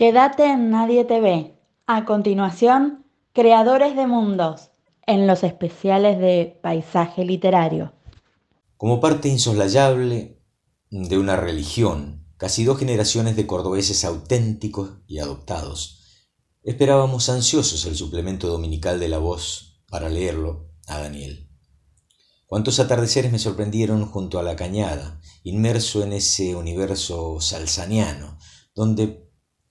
Quédate en Nadie te ve. A continuación, Creadores de Mundos, en los especiales de Paisaje Literario. Como parte insoslayable de una religión, casi dos generaciones de cordobeses auténticos y adoptados, esperábamos ansiosos el suplemento dominical de la voz para leerlo a Daniel. Cuántos atardeceres me sorprendieron junto a la cañada, inmerso en ese universo salsaniano, donde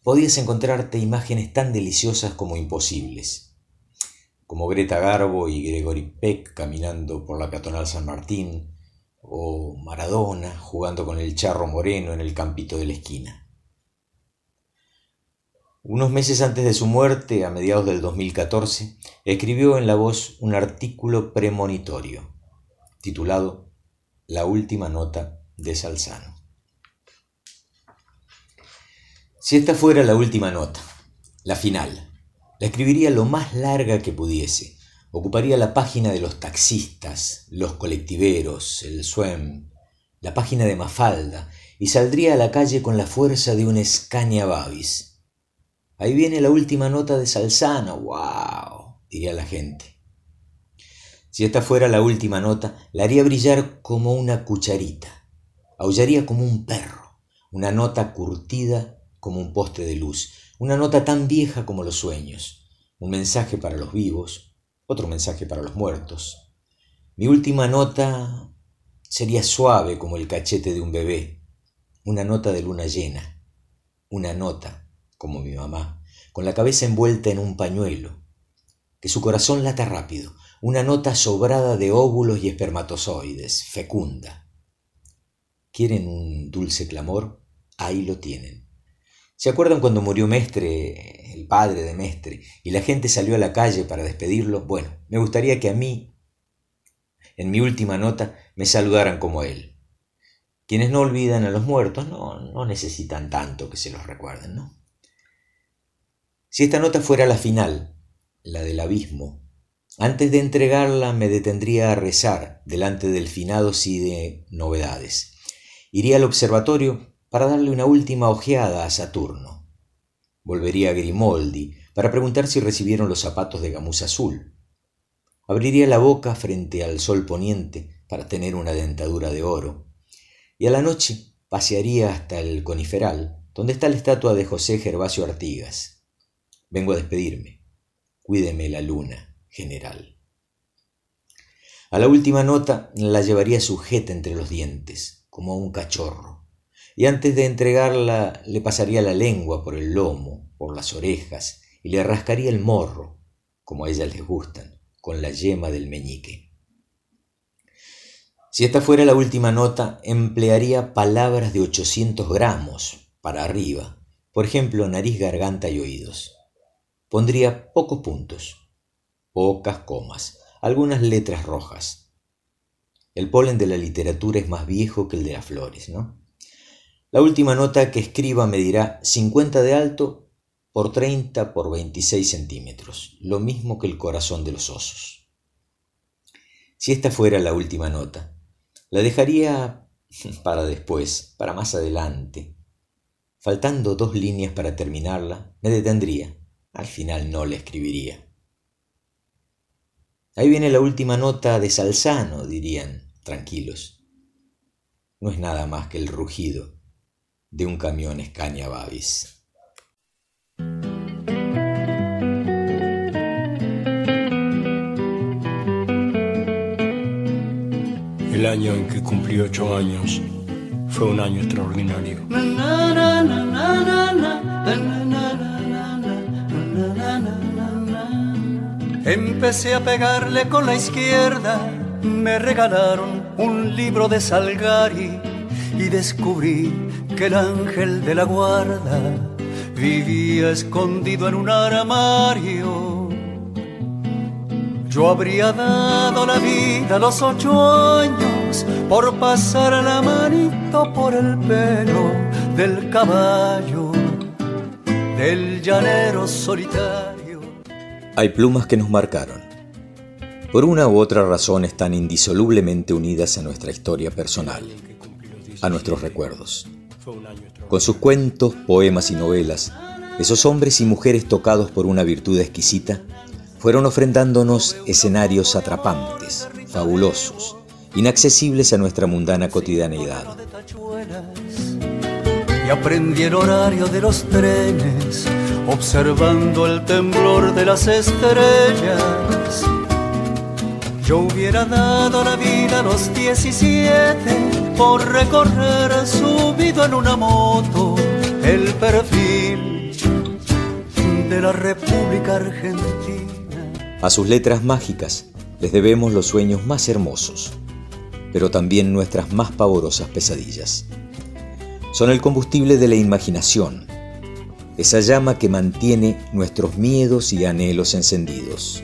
podías encontrarte imágenes tan deliciosas como imposibles, como Greta Garbo y Gregory Peck caminando por la peatonal San Martín, o Maradona jugando con el charro moreno en el campito de la esquina. Unos meses antes de su muerte, a mediados del 2014, escribió en La Voz un artículo premonitorio, titulado La última nota de Salzano. Si esta fuera la última nota, la final, la escribiría lo más larga que pudiese. Ocuparía la página de los taxistas, los colectiveros, el SUEM, la página de Mafalda, y saldría a la calle con la fuerza de un escaña babis. Ahí viene la última nota de Salzano, wow, diría la gente. Si esta fuera la última nota, la haría brillar como una cucharita, aullaría como un perro, una nota curtida como un poste de luz, una nota tan vieja como los sueños, un mensaje para los vivos, otro mensaje para los muertos. Mi última nota sería suave como el cachete de un bebé, una nota de luna llena, una nota, como mi mamá, con la cabeza envuelta en un pañuelo, que su corazón lata rápido, una nota sobrada de óvulos y espermatozoides, fecunda. ¿Quieren un dulce clamor? Ahí lo tienen. ¿Se acuerdan cuando murió Mestre, el padre de Mestre, y la gente salió a la calle para despedirlo? Bueno, me gustaría que a mí, en mi última nota, me saludaran como él. Quienes no olvidan a los muertos no, no necesitan tanto que se los recuerden, ¿no? Si esta nota fuera la final, la del abismo, antes de entregarla me detendría a rezar delante del finado sí de novedades. Iría al observatorio para darle una última ojeada a Saturno. Volvería a Grimoldi para preguntar si recibieron los zapatos de gamuza azul. Abriría la boca frente al sol poniente para tener una dentadura de oro. Y a la noche pasearía hasta el coniferal, donde está la estatua de José Gervasio Artigas. Vengo a despedirme. Cuídeme la luna, general. A la última nota la llevaría sujeta entre los dientes, como un cachorro y antes de entregarla le pasaría la lengua por el lomo, por las orejas, y le rascaría el morro, como a ellas les gustan, con la yema del meñique. Si esta fuera la última nota, emplearía palabras de 800 gramos para arriba, por ejemplo, nariz, garganta y oídos. Pondría pocos puntos, pocas comas, algunas letras rojas. El polen de la literatura es más viejo que el de las flores, ¿no? La última nota que escriba medirá 50 de alto por 30 por 26 centímetros, lo mismo que el corazón de los osos. Si esta fuera la última nota, la dejaría para después, para más adelante. Faltando dos líneas para terminarla, me detendría. Al final no la escribiría. Ahí viene la última nota de Salzano, dirían, tranquilos. No es nada más que el rugido de un camión Scania Babis. El año en que cumplí ocho años fue un año extraordinario. Empecé a pegarle con la izquierda, me regalaron un libro de Salgari y descubrí que el ángel de la guarda vivía escondido en un armario. Yo habría dado la vida a los ocho años por pasar la manito por el pelo del caballo, del llanero solitario. Hay plumas que nos marcaron. Por una u otra razón están indisolublemente unidas a nuestra historia personal, a nuestros recuerdos. Con sus cuentos, poemas y novelas, Esos hombres y mujeres tocados por una virtud exquisita fueron ofrendándonos escenarios atrapantes, fabulosos, inaccesibles a nuestra mundana cotidianeidad. Y aprendí el horario de los trenes, observando el temblor de las estrellas. Yo hubiera dado la vida a los 17 por recorrer subido en una moto el perfil de la República Argentina. A sus letras mágicas les debemos los sueños más hermosos, pero también nuestras más pavorosas pesadillas. Son el combustible de la imaginación, esa llama que mantiene nuestros miedos y anhelos encendidos.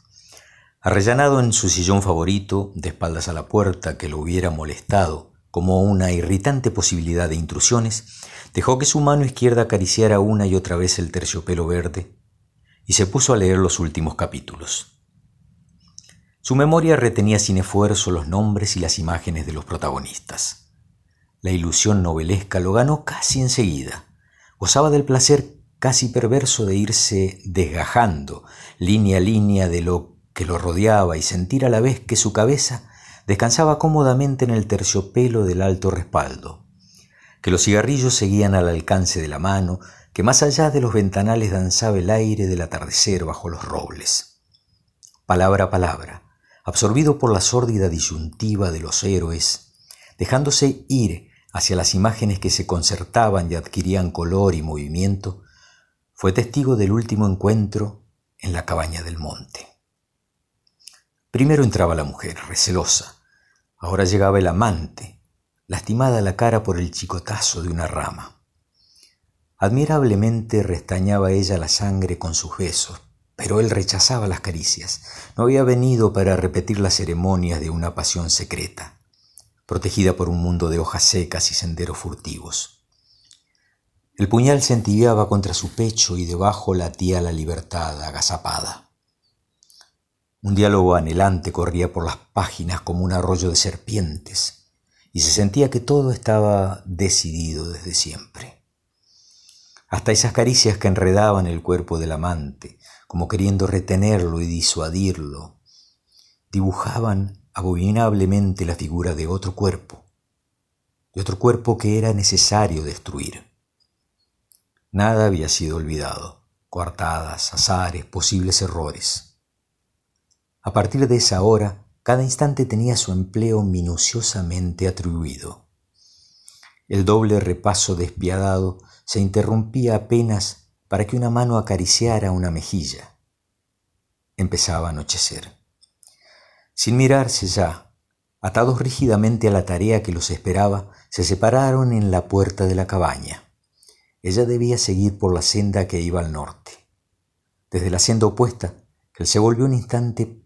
Arrellanado en su sillón favorito, de espaldas a la puerta que lo hubiera molestado como una irritante posibilidad de intrusiones, dejó que su mano izquierda acariciara una y otra vez el terciopelo verde y se puso a leer los últimos capítulos. Su memoria retenía sin esfuerzo los nombres y las imágenes de los protagonistas. La ilusión novelesca lo ganó casi enseguida. Gozaba del placer casi perverso de irse desgajando línea a línea de lo que lo rodeaba y sentir a la vez que su cabeza descansaba cómodamente en el terciopelo del alto respaldo, que los cigarrillos seguían al alcance de la mano que más allá de los ventanales danzaba el aire del atardecer bajo los robles. Palabra a palabra, absorbido por la sórdida disyuntiva de los héroes, dejándose ir hacia las imágenes que se concertaban y adquirían color y movimiento, fue testigo del último encuentro en la cabaña del monte. Primero entraba la mujer, recelosa. Ahora llegaba el amante, lastimada la cara por el chicotazo de una rama. Admirablemente restañaba ella la sangre con sus besos, pero él rechazaba las caricias. No había venido para repetir las ceremonias de una pasión secreta, protegida por un mundo de hojas secas y senderos furtivos. El puñal se contra su pecho y debajo latía la libertad agazapada. Un diálogo anhelante corría por las páginas como un arroyo de serpientes, y se sentía que todo estaba decidido desde siempre hasta esas caricias que enredaban el cuerpo del amante, como queriendo retenerlo y disuadirlo, dibujaban abominablemente la figura de otro cuerpo, de otro cuerpo que era necesario destruir. Nada había sido olvidado, coartadas, azares, posibles errores. A partir de esa hora, cada instante tenía su empleo minuciosamente atribuido. El doble repaso despiadado se interrumpía apenas para que una mano acariciara una mejilla. Empezaba a anochecer. Sin mirarse ya, atados rígidamente a la tarea que los esperaba, se separaron en la puerta de la cabaña. Ella debía seguir por la senda que iba al norte. Desde la senda opuesta, él se volvió un instante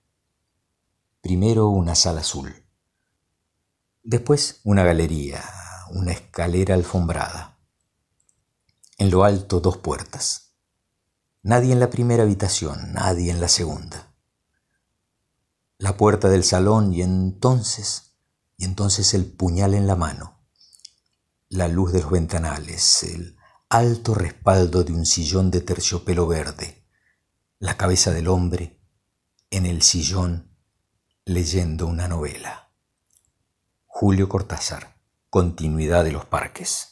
Primero una sala azul, después una galería, una escalera alfombrada. En lo alto dos puertas. Nadie en la primera habitación, nadie en la segunda. La puerta del salón y entonces, y entonces el puñal en la mano. La luz de los ventanales, el alto respaldo de un sillón de terciopelo verde, la cabeza del hombre en el sillón leyendo una novela. Julio Cortázar, Continuidad de los Parques.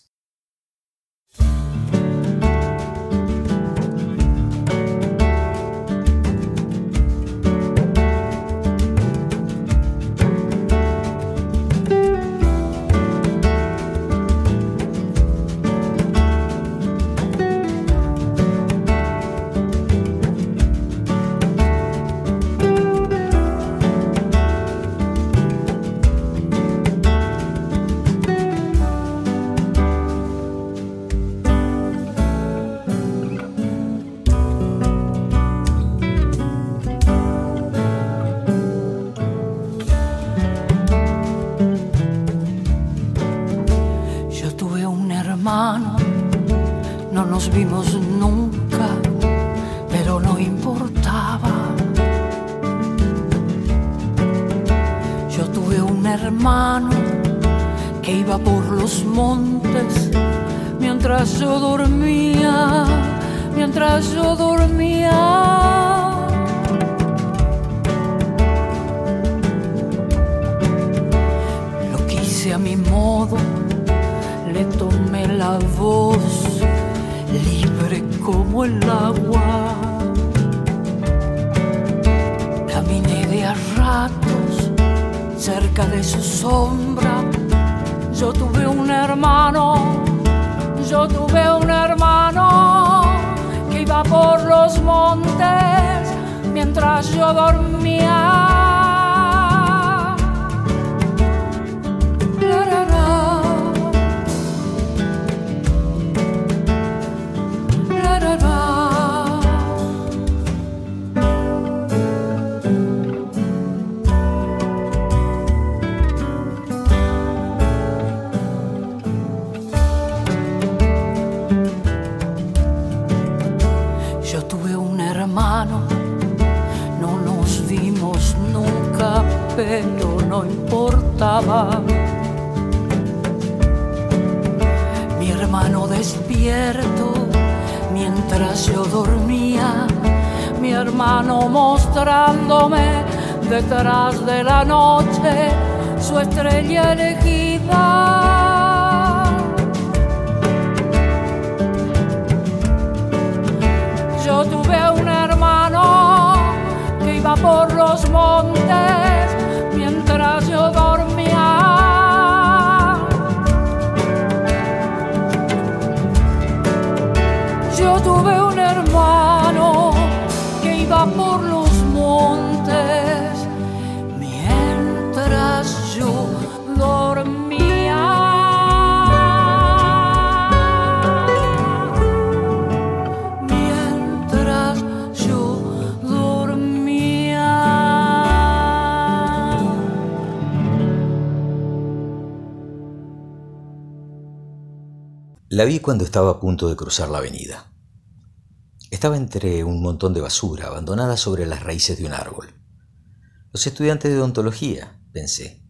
Mientras yo dormía, mientras yo dormía. Lo quise a mi modo, le tomé la voz, libre como el agua. Caminé de a ratos cerca de su sombra. Yo tuve un hermano yo tuve un hermano que iba por los montes mientras yo dormía. Pero no importaba. Mi hermano despierto mientras yo dormía, mi hermano mostrándome detrás de la noche su estrella elegida. Yo tuve un hermano que iba por los montes tuve un hermano que iba por los montes mientras yo dormía. La vi cuando estaba a punto de cruzar la avenida. Estaba entre un montón de basura abandonada sobre las raíces de un árbol. Los estudiantes de odontología, pensé.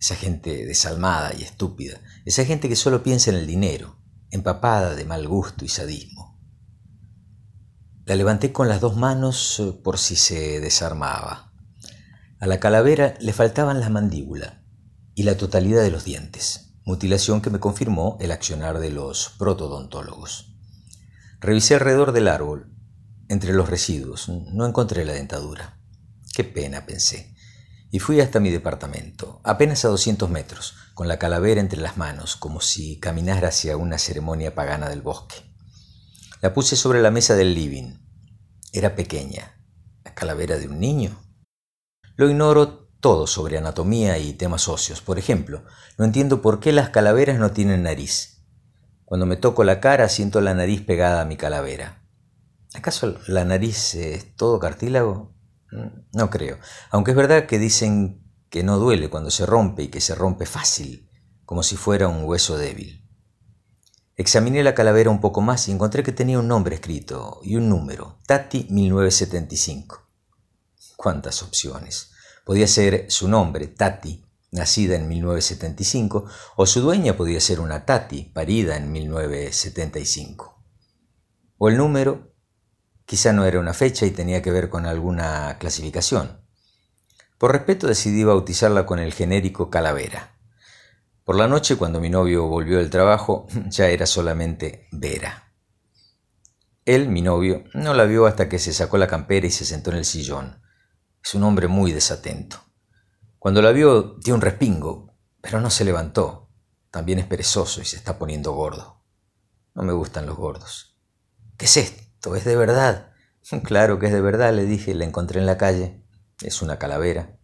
Esa gente desalmada y estúpida. Esa gente que solo piensa en el dinero, empapada de mal gusto y sadismo. La levanté con las dos manos eh, por si se desarmaba. A la calavera le faltaban la mandíbula y la totalidad de los dientes mutilación que me confirmó el accionar de los protodontólogos. Revisé alrededor del árbol, entre los residuos, no encontré la dentadura. Qué pena, pensé, y fui hasta mi departamento, apenas a 200 metros, con la calavera entre las manos, como si caminara hacia una ceremonia pagana del bosque. La puse sobre la mesa del living. Era pequeña, la calavera de un niño. Lo ignoro todo sobre anatomía y temas óseos. Por ejemplo, no entiendo por qué las calaveras no tienen nariz. Cuando me toco la cara siento la nariz pegada a mi calavera. ¿Acaso la nariz es todo cartílago? Mm, no creo. Aunque es verdad que dicen que no duele cuando se rompe y que se rompe fácil, como si fuera un hueso débil. Examiné la calavera un poco más y encontré que tenía un nombre escrito y un número, Tati 1975. ¿Cuántas opciones? Podía ser su nombre, Tati, nacida en 1975, o su dueña podía ser una Tati, parida en 1975. O el número, quizá no era una fecha y tenía que ver con alguna clasificación. Por respeto decidí bautizarla con el genérico Calavera. Por la noche, cuando mi novio volvió del trabajo, ya era solamente Vera. Él, mi novio, no la vio hasta que se sacó la campera y se sentó en el sillón. Es un hombre muy desatento. Cuando la vio dio un respingo, pero no se levantó. También es perezoso y se está poniendo gordo. No me gustan los gordos. ¿Qué es esto? ¿Es de verdad? Claro que es de verdad, le dije, la encontré en la calle. Es una calavera.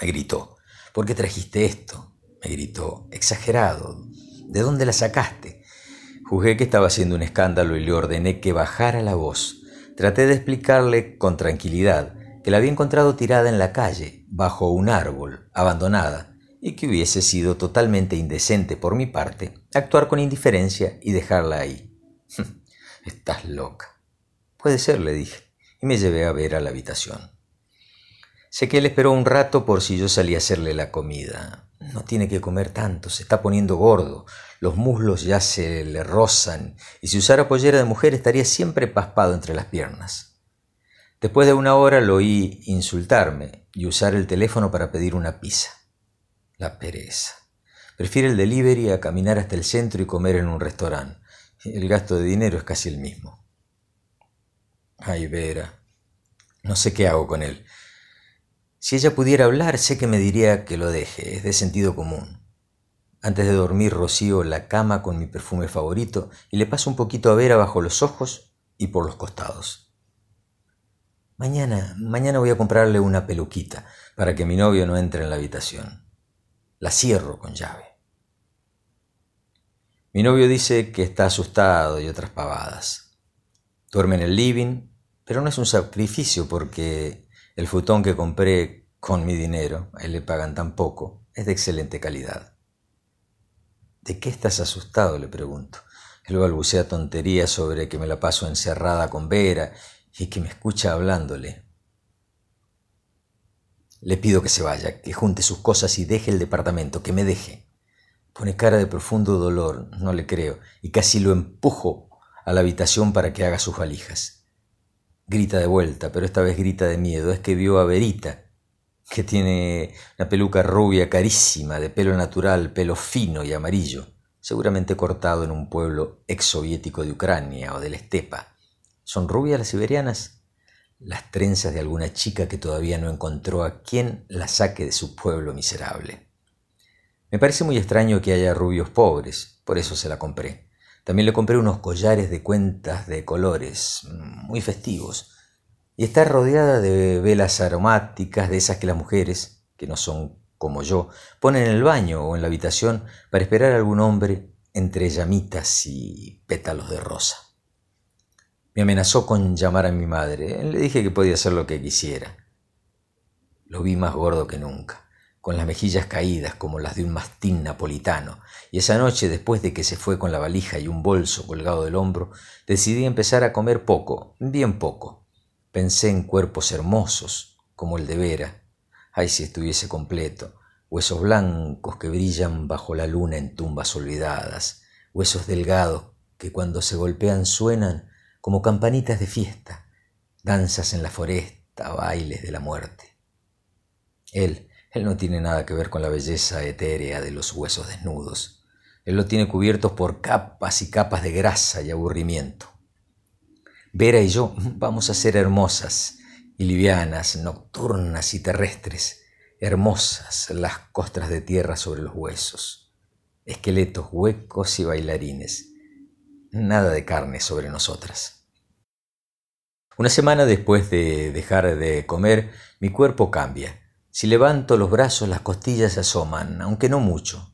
Me gritó. ¿Por qué trajiste esto? Me gritó. Exagerado. ¿De dónde la sacaste? Juzgué que estaba haciendo un escándalo y le ordené que bajara la voz. Traté de explicarle con tranquilidad que la había encontrado tirada en la calle, bajo un árbol, abandonada, y que hubiese sido totalmente indecente por mi parte actuar con indiferencia y dejarla ahí. Estás loca. Puede ser, le dije, y me llevé a ver a la habitación. Sé que él esperó un rato por si yo salía a hacerle la comida. No tiene que comer tanto, se está poniendo gordo, los muslos ya se le rozan, y si usara pollera de mujer estaría siempre paspado entre las piernas. Después de una hora lo oí insultarme y usar el teléfono para pedir una pizza. La pereza. Prefiere el delivery a caminar hasta el centro y comer en un restaurante. El gasto de dinero es casi el mismo. Ay, Vera. No sé qué hago con él. Si ella pudiera hablar, sé que me diría que lo deje, es de sentido común. Antes de dormir rocío la cama con mi perfume favorito y le paso un poquito a Vera bajo los ojos y por los costados. Mañana, mañana voy a comprarle una peluquita para que mi novio no entre en la habitación. La cierro con llave. Mi novio dice que está asustado y otras pavadas. Duerme en el living, pero no es un sacrificio porque el futón que compré con mi dinero, a él le pagan tan poco, es de excelente calidad. ¿De qué estás asustado? le pregunto. Él balbucea tonterías sobre que me la paso encerrada con Vera y que me escucha hablándole. Le pido que se vaya, que junte sus cosas y deje el departamento, que me deje. Pone cara de profundo dolor, no le creo, y casi lo empujo a la habitación para que haga sus valijas. Grita de vuelta, pero esta vez grita de miedo. Es que vio a Verita, que tiene una peluca rubia carísima, de pelo natural, pelo fino y amarillo, seguramente cortado en un pueblo ex soviético de Ucrania o de la estepa. ¿Son rubias las siberianas? Las trenzas de alguna chica que todavía no encontró a quien la saque de su pueblo miserable. Me parece muy extraño que haya rubios pobres, por eso se la compré. También le compré unos collares de cuentas de colores, muy festivos. Y está rodeada de velas aromáticas, de esas que las mujeres, que no son como yo, ponen en el baño o en la habitación para esperar a algún hombre entre llamitas y pétalos de rosa. Me amenazó con llamar a mi madre. Le dije que podía hacer lo que quisiera. Lo vi más gordo que nunca con las mejillas caídas como las de un mastín napolitano, y esa noche, después de que se fue con la valija y un bolso colgado del hombro, decidí empezar a comer poco, bien poco. Pensé en cuerpos hermosos, como el de Vera. Ay, si estuviese completo. Huesos blancos que brillan bajo la luna en tumbas olvidadas. Huesos delgados que cuando se golpean suenan como campanitas de fiesta. Danzas en la foresta, bailes de la muerte. Él, él no tiene nada que ver con la belleza etérea de los huesos desnudos. Él lo tiene cubiertos por capas y capas de grasa y aburrimiento. Vera y yo vamos a ser hermosas y livianas, nocturnas y terrestres, hermosas las costras de tierra sobre los huesos, esqueletos huecos y bailarines, nada de carne sobre nosotras. Una semana después de dejar de comer, mi cuerpo cambia si levanto los brazos, las costillas se asoman, aunque no mucho.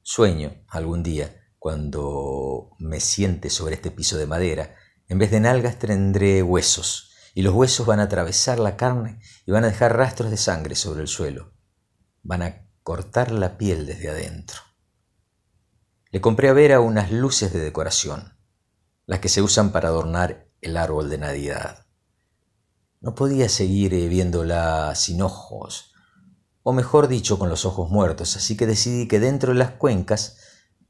Sueño algún día, cuando me siente sobre este piso de madera, en vez de nalgas tendré huesos, y los huesos van a atravesar la carne y van a dejar rastros de sangre sobre el suelo. Van a cortar la piel desde adentro. Le compré a Vera unas luces de decoración, las que se usan para adornar el árbol de Navidad. No podía seguir eh, viéndola sin ojos, o mejor dicho, con los ojos muertos, así que decidí que dentro de las cuencas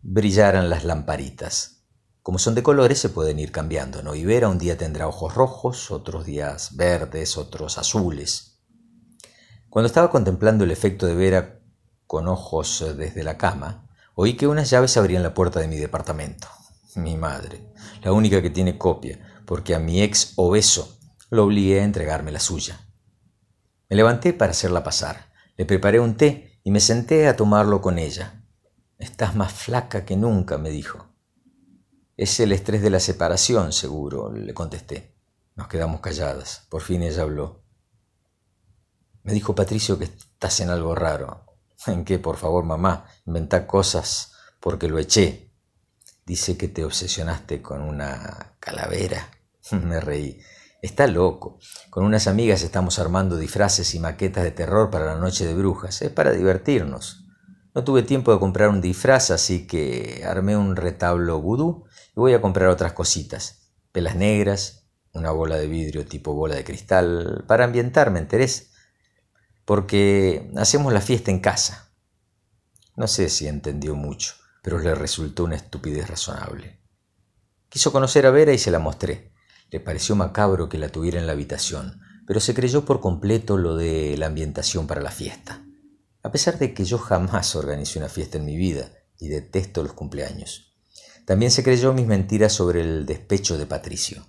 brillaran las lamparitas. Como son de colores, se pueden ir cambiando, ¿no? Y Vera un día tendrá ojos rojos, otros días verdes, otros azules. Cuando estaba contemplando el efecto de Vera con ojos eh, desde la cama, oí que unas llaves abrían la puerta de mi departamento. Mi madre, la única que tiene copia, porque a mi ex obeso lo obligué a entregarme la suya. Me levanté para hacerla pasar, le preparé un té y me senté a tomarlo con ella. Estás más flaca que nunca, me dijo. Es el estrés de la separación, seguro, le contesté. Nos quedamos calladas. Por fin ella habló. Me dijo Patricio que estás en algo raro. ¿En qué, por favor, mamá? Inventa cosas porque lo eché. Dice que te obsesionaste con una calavera. Me reí. Está loco. Con unas amigas estamos armando disfraces y maquetas de terror para la noche de brujas. Es para divertirnos. No tuve tiempo de comprar un disfraz, así que armé un retablo vudú y voy a comprar otras cositas. Pelas negras, una bola de vidrio tipo bola de cristal, para ambientarme, Terés. porque hacemos la fiesta en casa. No sé si entendió mucho, pero le resultó una estupidez razonable. Quiso conocer a Vera y se la mostré. Le pareció macabro que la tuviera en la habitación, pero se creyó por completo lo de la ambientación para la fiesta. A pesar de que yo jamás organicé una fiesta en mi vida y detesto los cumpleaños. También se creyó mis mentiras sobre el despecho de Patricio.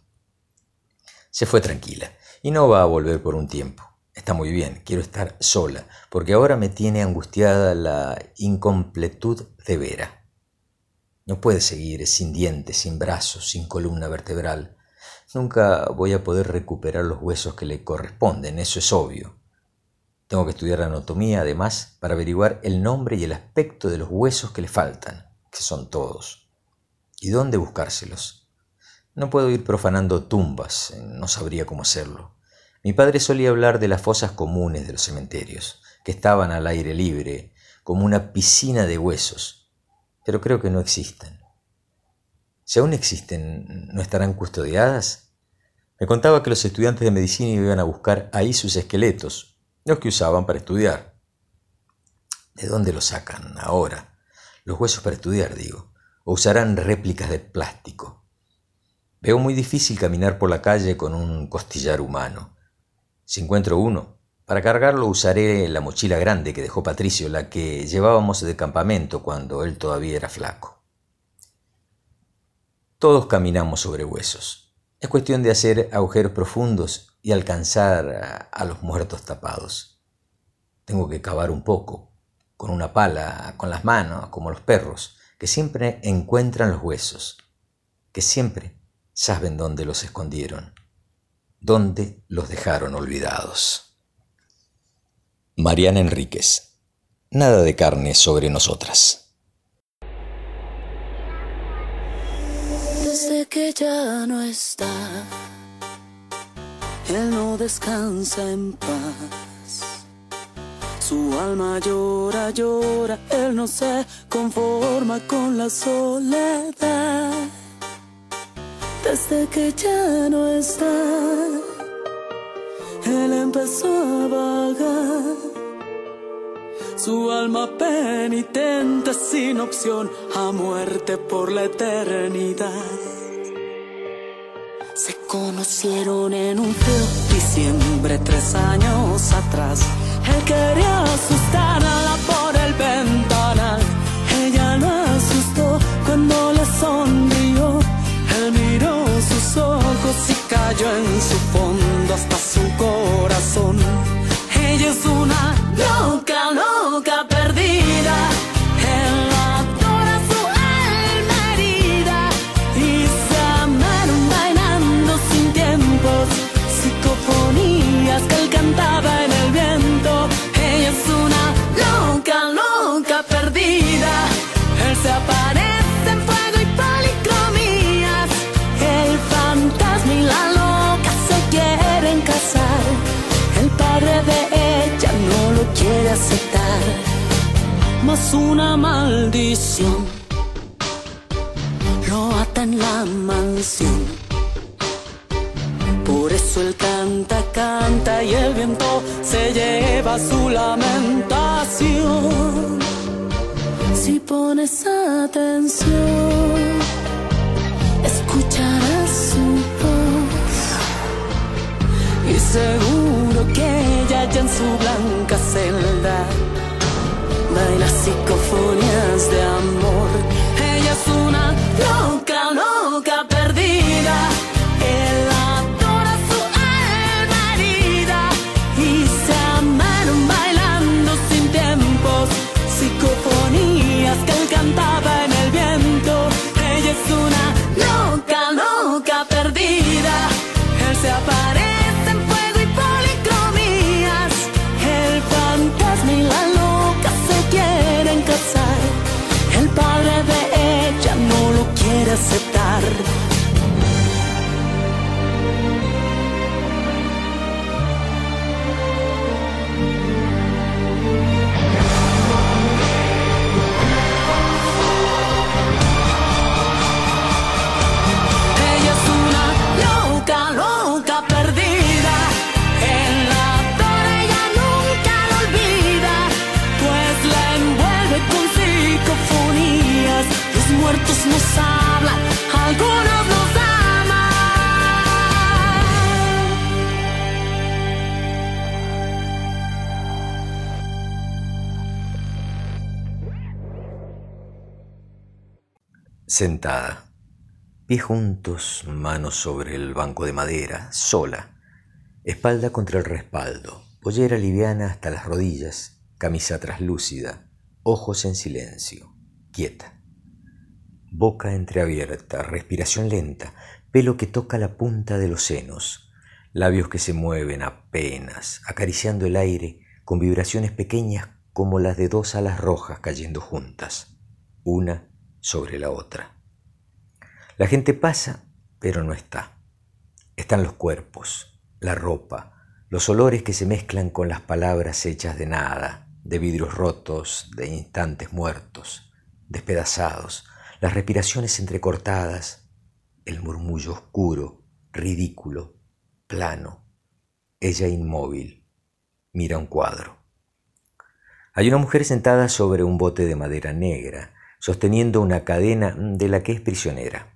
Se fue tranquila y no va a volver por un tiempo. Está muy bien, quiero estar sola, porque ahora me tiene angustiada la incompletud de Vera. No puede seguir sin dientes, sin brazos, sin columna vertebral. Nunca voy a poder recuperar los huesos que le corresponden, eso es obvio. Tengo que estudiar anatomía, además, para averiguar el nombre y el aspecto de los huesos que le faltan, que son todos. ¿Y dónde buscárselos? No puedo ir profanando tumbas, no sabría cómo hacerlo. Mi padre solía hablar de las fosas comunes de los cementerios, que estaban al aire libre, como una piscina de huesos, pero creo que no existen. Si aún existen, ¿no estarán custodiadas? Me contaba que los estudiantes de medicina iban a buscar ahí sus esqueletos, los que usaban para estudiar. ¿De dónde los sacan ahora? Los huesos para estudiar, digo. ¿O usarán réplicas de plástico? Veo muy difícil caminar por la calle con un costillar humano. Si encuentro uno, para cargarlo usaré la mochila grande que dejó Patricio, la que llevábamos de campamento cuando él todavía era flaco. Todos caminamos sobre huesos. Es cuestión de hacer agujeros profundos y alcanzar a, los muertos tapados. Tengo que cavar un poco, con una pala, con las manos, como los perros, que siempre encuentran los huesos, que siempre saben dónde los escondieron ¿Dónde los dejaron olvidados? Mariana Enríquez. Nada de carne sobre nosotras. Que ya no está, él no descansa en paz. Su alma llora, llora, él no se conforma con la soledad desde que ya no está. Él empezó a vagar, su alma penitente sin opción a muerte por la eternidad. Se conocieron en un frío diciembre tres años atrás. Él quería asustarla por el ventanal. Ella lo asustó cuando le sonrió ojos y cayó en su fondo hasta su corazón. Ella es una loca, loca una maldición lo ata en la mansión. Por eso él canta, canta y el viento se lleva su lamentación. Si pones atención, escucharás su voz y seguro que ella ya en su blanca celda baila psicofonías de amor. Sentada, pies juntos, manos sobre el banco de madera, sola, espalda contra el respaldo, pollera liviana hasta las rodillas, camisa traslúcida, ojos en silencio, quieta. Boca entreabierta, respiración lenta, pelo que toca la punta de los senos, labios que se mueven apenas, acariciando el aire con vibraciones pequeñas como las de dos alas rojas cayendo juntas, una sobre la otra. La gente pasa, pero no está. Están los cuerpos, la ropa, los olores que se mezclan con las palabras hechas de nada, de vidrios rotos, de instantes muertos, despedazados, las respiraciones entrecortadas, el murmullo oscuro, ridículo, plano, ella inmóvil, mira un cuadro. Hay una mujer sentada sobre un bote de madera negra, sosteniendo una cadena de la que es prisionera.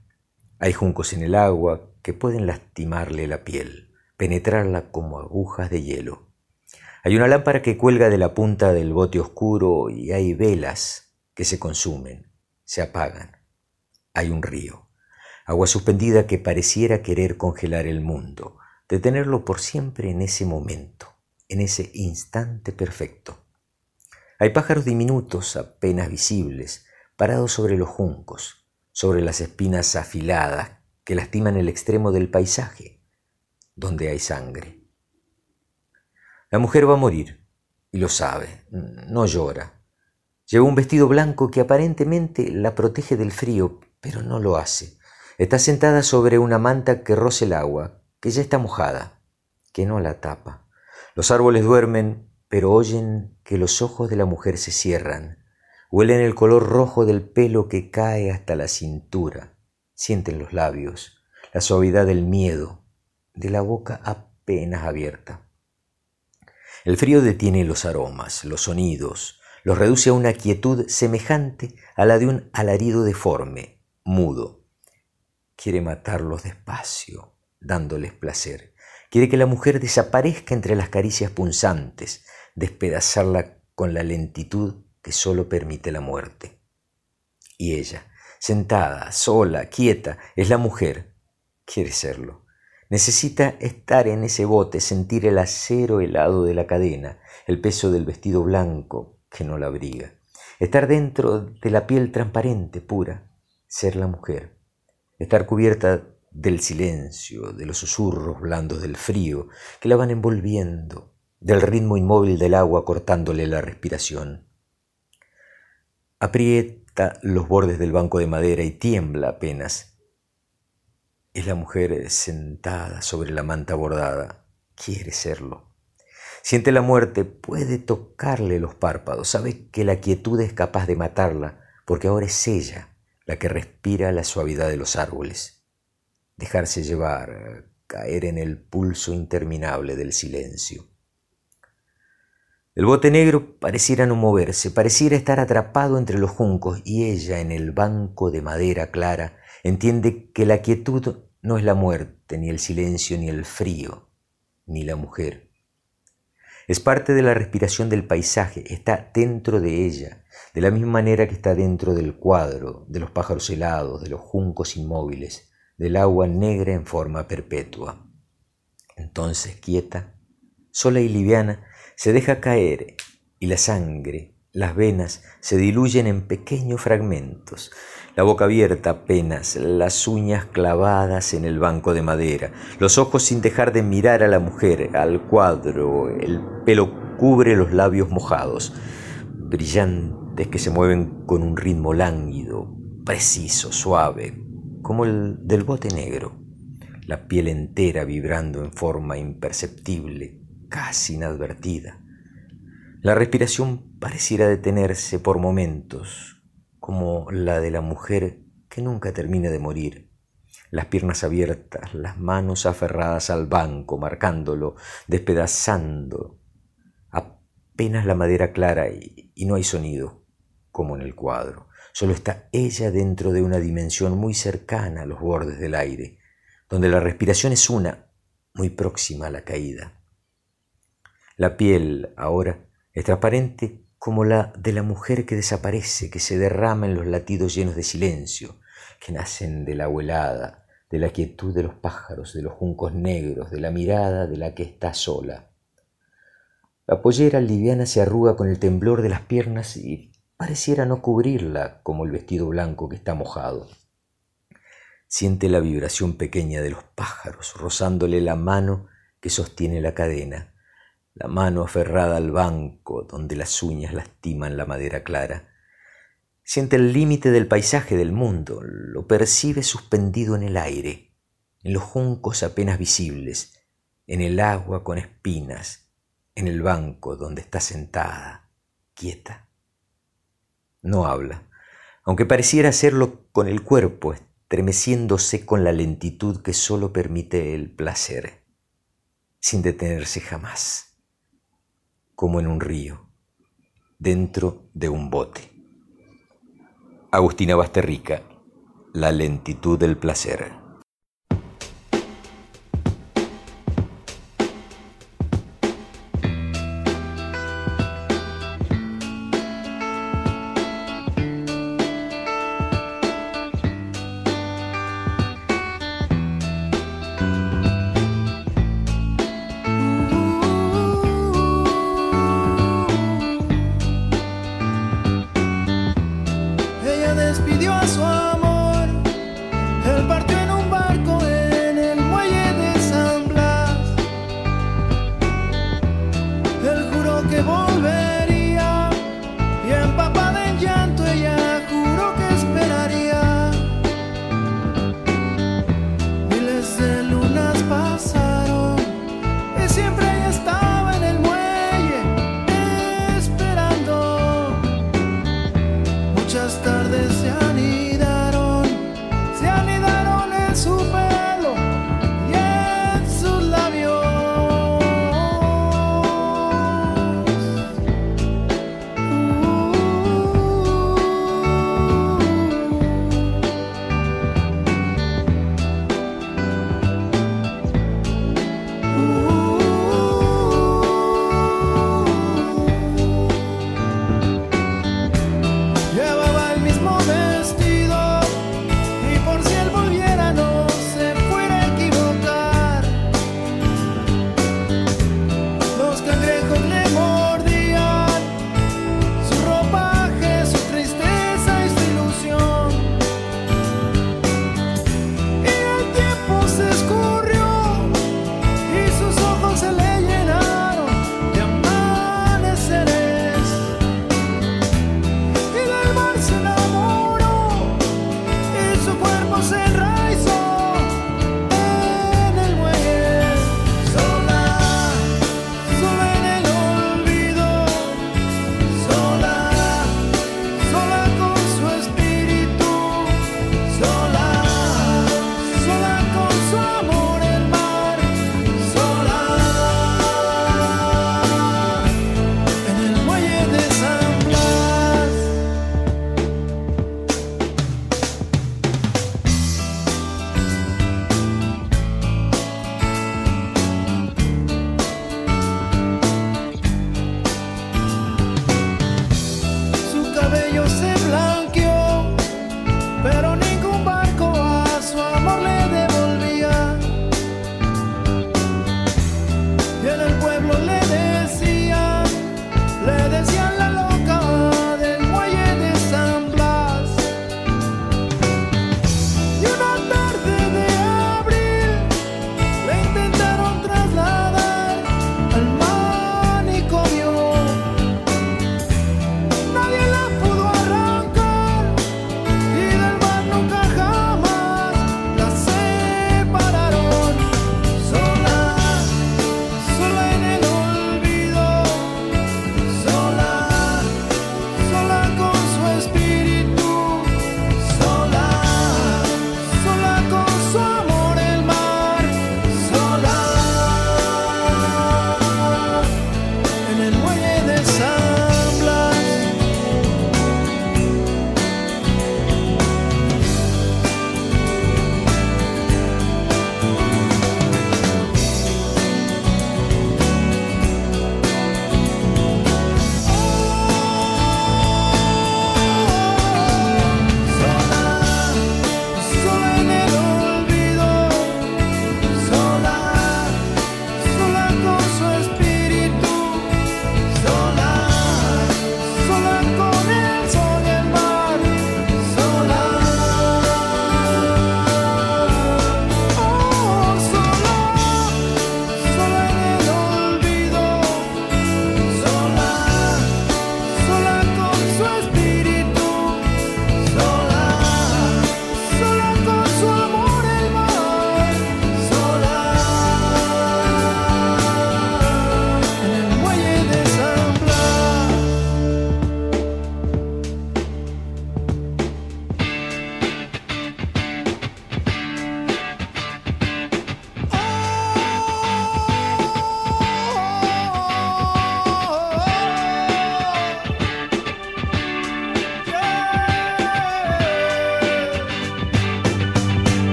Hay juncos en el agua que pueden lastimarle la piel, penetrarla como agujas de hielo. Hay una lámpara que cuelga de la punta del bote oscuro y hay velas que se consumen, se apagan. Hay un río, agua suspendida que pareciera querer congelar el mundo, detenerlo por siempre en ese momento, en ese instante perfecto. Hay pájaros diminutos, apenas visibles, parados sobre los juncos, sobre las espinas afiladas que lastiman el extremo del paisaje, donde hay sangre. La mujer va a morir, y lo sabe, no llora. Lleva un vestido blanco que aparentemente la protege del frío, pero no lo hace. Está sentada sobre una manta que roce el agua, que ya está mojada, que no la tapa. Los árboles duermen, pero oyen que los ojos de la mujer se cierran. Huelen el color rojo del pelo que cae hasta la cintura. Sienten los labios, la suavidad del miedo, de la boca apenas abierta. El frío detiene los aromas, los sonidos, los reduce a una quietud semejante a la de un alarido deforme, mudo. Quiere matarlos despacio, dándoles placer. Quiere que la mujer desaparezca entre las caricias punzantes, despedazarla con la lentitud que solo permite la muerte. Y ella, sentada, sola, quieta, es la mujer. Quiere serlo. Necesita estar en ese bote, sentir el acero helado de la cadena, el peso del vestido blanco que no la abriga. Estar dentro de la piel transparente, pura, ser la mujer. Estar cubierta del silencio, de los susurros blandos del frío que la van envolviendo, del ritmo inmóvil del agua cortándole la respiración. Aprieta los bordes del banco de madera y tiembla apenas es la mujer sentada sobre la manta bordada. Quiere serlo. Siente la muerte, puede tocarle los párpados, sabe que la quietud es capaz de matarla, porque ahora es ella la que respira la suavidad de los árboles. Dejarse llevar, caer en el pulso interminable del silencio. El bote negro pareciera no moverse, pareciera estar atrapado entre los juncos y ella en el banco de madera clara entiende que la quietud no es la muerte, ni el silencio, ni el frío, ni la mujer. Es parte de la respiración del paisaje, está dentro de ella, de la misma manera que está dentro del cuadro, de los pájaros helados, de los juncos inmóviles, del agua negra en forma perpetua. Entonces, quieta, sola y liviana, se deja caer y la sangre, las venas, se diluyen en pequeños fragmentos, la boca abierta apenas, las uñas clavadas en el banco de madera, los ojos sin dejar de mirar a la mujer, al cuadro, el pelo cubre los labios mojados, brillantes que se mueven con un ritmo lánguido, preciso, suave, como el del bote negro, la piel entera vibrando en forma imperceptible, casi inadvertida. La respiración pareciera detenerse por momentos, como la de la mujer que nunca termina de morir. Las piernas abiertas, las manos aferradas al banco, marcándolo, despedazando. Apenas la madera clara y, y no hay sonido, como en el cuadro. Solo está ella dentro de una dimensión muy cercana a los bordes del aire, donde la respiración es una, muy próxima a la caída. La piel, ahora, es transparente como la de la mujer que desaparece, que se derrama en los latidos llenos de silencio, que nacen de la abuelada, de la quietud de los pájaros, de los juncos negros, de la mirada de la que está sola. La pollera liviana se arruga con el temblor de las piernas y pareciera no cubrirla como el vestido blanco que está mojado. Siente la vibración pequeña de los pájaros rozándole la mano que sostiene la cadena, la mano aferrada al banco donde las uñas lastiman la madera clara. Siente el límite del paisaje del mundo, lo percibe suspendido en el aire, en los juncos apenas visibles, en el agua con espinas, en el banco donde está sentada, quieta. No habla, aunque pareciera hacerlo con el cuerpo, estremeciéndose con la lentitud que sólo permite el placer, sin detenerse jamás, como en un río, dentro de un bote. Agustina Basterrica, La lentitud del placer.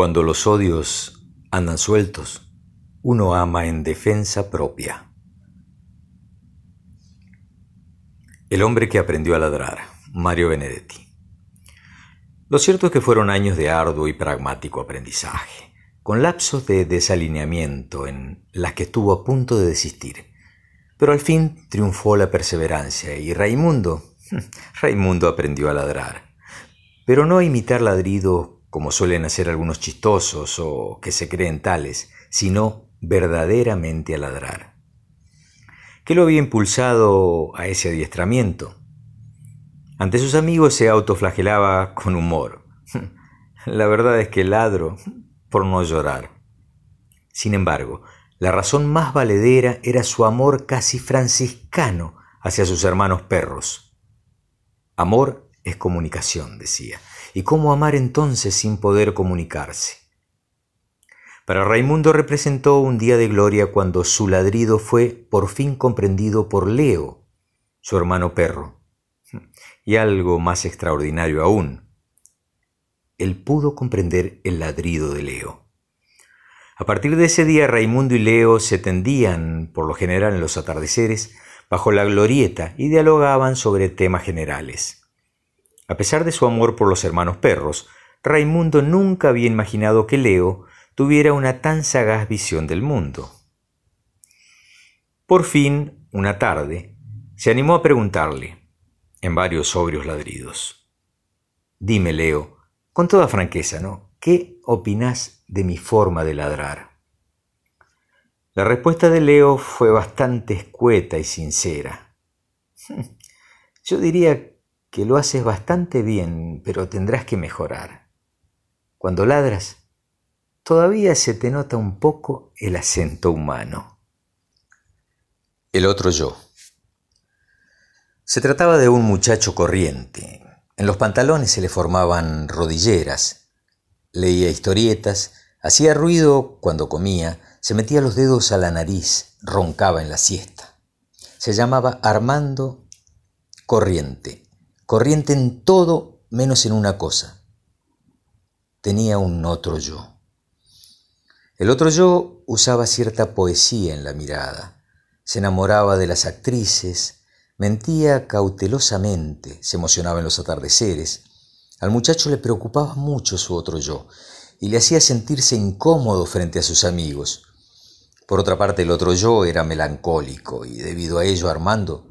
Cuando los odios andan sueltos, uno ama en defensa propia. El hombre que aprendió a ladrar, Mario Benedetti. Lo cierto es que fueron años de arduo y pragmático aprendizaje, con lapsos de desalineamiento en las que estuvo a punto de desistir. Pero al fin triunfó la perseverancia y Raimundo, Raimundo aprendió a ladrar. Pero no a imitar ladridos como suelen hacer algunos chistosos o que se creen tales, sino verdaderamente a ladrar. ¿Qué lo había impulsado a ese adiestramiento? Ante sus amigos se autoflagelaba con humor. La verdad es que ladro por no llorar. Sin embargo, la razón más valedera era su amor casi franciscano hacia sus hermanos perros. Amor es comunicación, decía. ¿Y cómo amar entonces sin poder comunicarse? Para Raimundo representó un día de gloria cuando su ladrido fue por fin comprendido por Leo, su hermano perro y algo más extraordinario aún, él pudo comprender el ladrido de Leo. A partir de ese día Raimundo y Leo se tendían, por lo general en los atardeceres, bajo la glorieta y dialogaban sobre temas generales. A pesar de su amor por los hermanos perros, Raimundo nunca había imaginado que Leo tuviera una tan sagaz visión del mundo. Por fin, una tarde, se animó a preguntarle, en varios sobrios ladridos. Dime, Leo, con toda franqueza, ¿no? ¿Qué opinás de mi forma de ladrar? La respuesta de Leo fue bastante escueta y sincera. Yo diría que lo haces bastante bien, pero tendrás que mejorar. Cuando ladras, todavía se te nota un poco el acento humano. El otro yo. Se trataba de un muchacho corriente. En los pantalones se le formaban rodilleras. Leía historietas, hacía ruido cuando comía, se metía los dedos a la nariz, roncaba en la siesta. Se llamaba Armando Corriente. Corriente en todo menos en una cosa. Tenía un otro yo. El otro yo usaba cierta poesía en la mirada. Se enamoraba de las actrices, Mentía cautelosamente, se emocionaba en los atardeceres. Al muchacho le preocupaba mucho su otro yo y le hacía sentirse incómodo frente a sus amigos. Por otra parte, el otro yo era melancólico y debido a ello Armando